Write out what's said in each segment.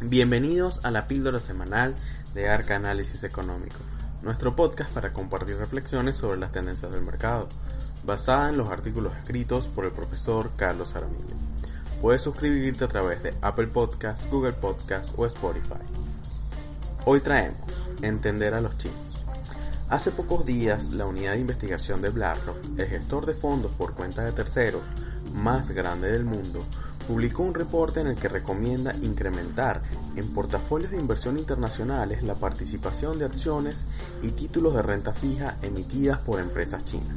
Bienvenidos a la píldora semanal de Arca Análisis Económico, nuestro podcast para compartir reflexiones sobre las tendencias del mercado, basada en los artículos escritos por el profesor Carlos Aramillo. Puedes suscribirte a través de Apple Podcasts, Google Podcasts o Spotify. Hoy traemos Entender a los chinos. Hace pocos días, la unidad de investigación de BlackRock, el gestor de fondos por cuenta de terceros más grande del mundo, publicó un reporte en el que recomienda incrementar en portafolios de inversión internacionales la participación de acciones y títulos de renta fija emitidas por empresas chinas.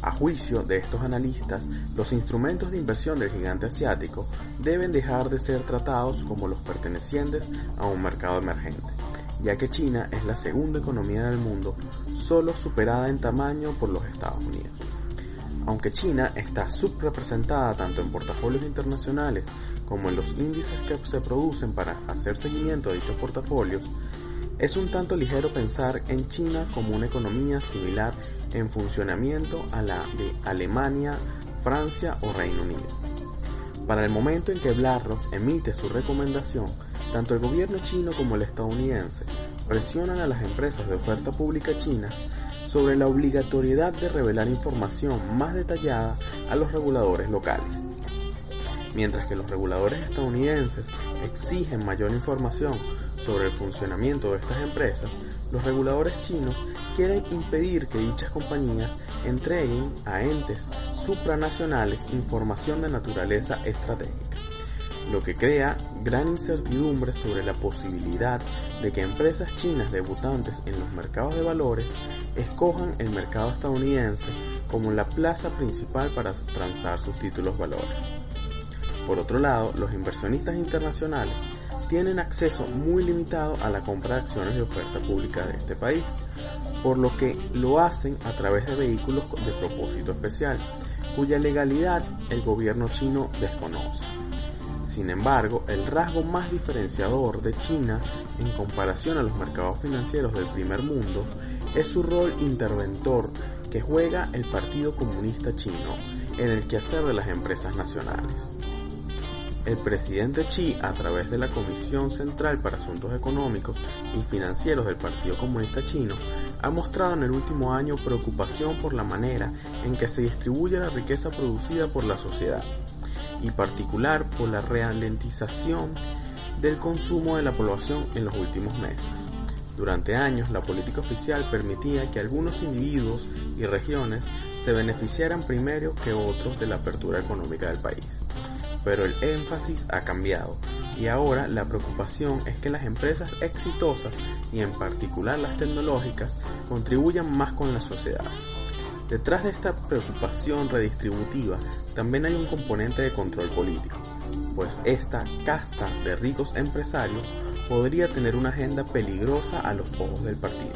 A juicio de estos analistas, los instrumentos de inversión del gigante asiático deben dejar de ser tratados como los pertenecientes a un mercado emergente, ya que China es la segunda economía del mundo, solo superada en tamaño por los Estados Unidos. Aunque China está subrepresentada tanto en portafolios internacionales como en los índices que se producen para hacer seguimiento de dichos portafolios, es un tanto ligero pensar en China como una economía similar en funcionamiento a la de Alemania, Francia o Reino Unido. Para el momento en que BlackRock emite su recomendación, tanto el gobierno chino como el estadounidense presionan a las empresas de oferta pública chinas sobre la obligatoriedad de revelar información más detallada a los reguladores locales. Mientras que los reguladores estadounidenses exigen mayor información sobre el funcionamiento de estas empresas, los reguladores chinos quieren impedir que dichas compañías entreguen a entes supranacionales información de naturaleza estratégica, lo que crea gran incertidumbre sobre la posibilidad de que empresas chinas debutantes en los mercados de valores escojan el mercado estadounidense como la plaza principal para transar sus títulos valores. Por otro lado, los inversionistas internacionales tienen acceso muy limitado a la compra de acciones de oferta pública de este país, por lo que lo hacen a través de vehículos de propósito especial, cuya legalidad el gobierno chino desconoce. Sin embargo, el rasgo más diferenciador de China en comparación a los mercados financieros del primer mundo es su rol interventor que juega el Partido Comunista Chino en el quehacer de las empresas nacionales. El presidente Xi, a través de la Comisión Central para Asuntos Económicos y Financieros del Partido Comunista Chino, ha mostrado en el último año preocupación por la manera en que se distribuye la riqueza producida por la sociedad, y particular por la ralentización del consumo de la población en los últimos meses. Durante años, la política oficial permitía que algunos individuos y regiones se beneficiaran primero que otros de la apertura económica del país. Pero el énfasis ha cambiado y ahora la preocupación es que las empresas exitosas y en particular las tecnológicas contribuyan más con la sociedad. Detrás de esta preocupación redistributiva también hay un componente de control político, pues esta casta de ricos empresarios podría tener una agenda peligrosa a los ojos del partido.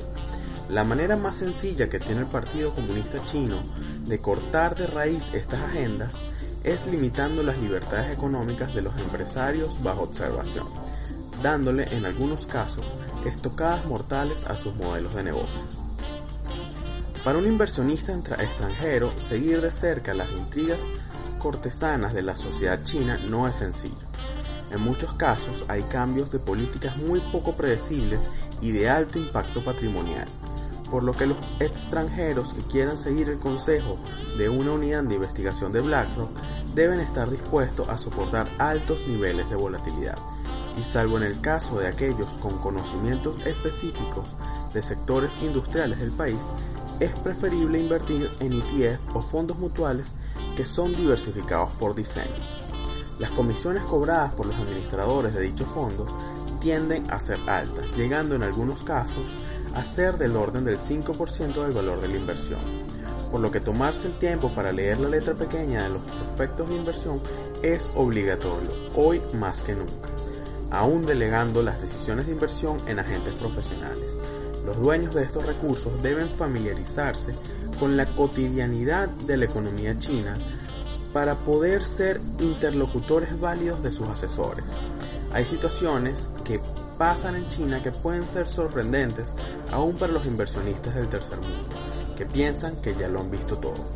La manera más sencilla que tiene el Partido Comunista Chino de cortar de raíz estas agendas es limitando las libertades económicas de los empresarios bajo observación, dándole en algunos casos estocadas mortales a sus modelos de negocio. Para un inversionista extranjero, seguir de cerca las intrigas cortesanas de la sociedad china no es sencillo. En muchos casos hay cambios de políticas muy poco predecibles y de alto impacto patrimonial, por lo que los extranjeros que quieran seguir el consejo de una unidad de investigación de BlackRock deben estar dispuestos a soportar altos niveles de volatilidad, y salvo en el caso de aquellos con conocimientos específicos de sectores industriales del país, es preferible invertir en ETF o fondos mutuales que son diversificados por diseño. Las comisiones cobradas por los administradores de dichos fondos tienden a ser altas, llegando en algunos casos a ser del orden del 5% del valor de la inversión, por lo que tomarse el tiempo para leer la letra pequeña de los prospectos de inversión es obligatorio, hoy más que nunca, aún delegando las decisiones de inversión en agentes profesionales. Los dueños de estos recursos deben familiarizarse con la cotidianidad de la economía china para poder ser interlocutores válidos de sus asesores. Hay situaciones que pasan en China que pueden ser sorprendentes aún para los inversionistas del tercer mundo, que piensan que ya lo han visto todo.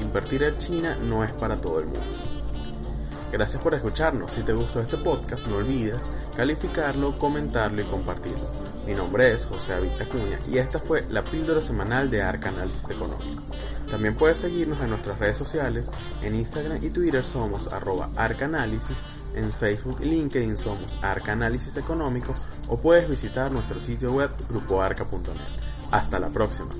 Invertir en China no es para todo el mundo. Gracias por escucharnos. Si te gustó este podcast, no olvides calificarlo, comentarlo y compartirlo. Mi nombre es José Avita Cuña y esta fue la píldora semanal de Arca Análisis Económico. También puedes seguirnos en nuestras redes sociales, en Instagram y Twitter somos arroba arcanálisis, en Facebook y LinkedIn somos Arca Análisis Económico o puedes visitar nuestro sitio web grupoarca.net. Hasta la próxima.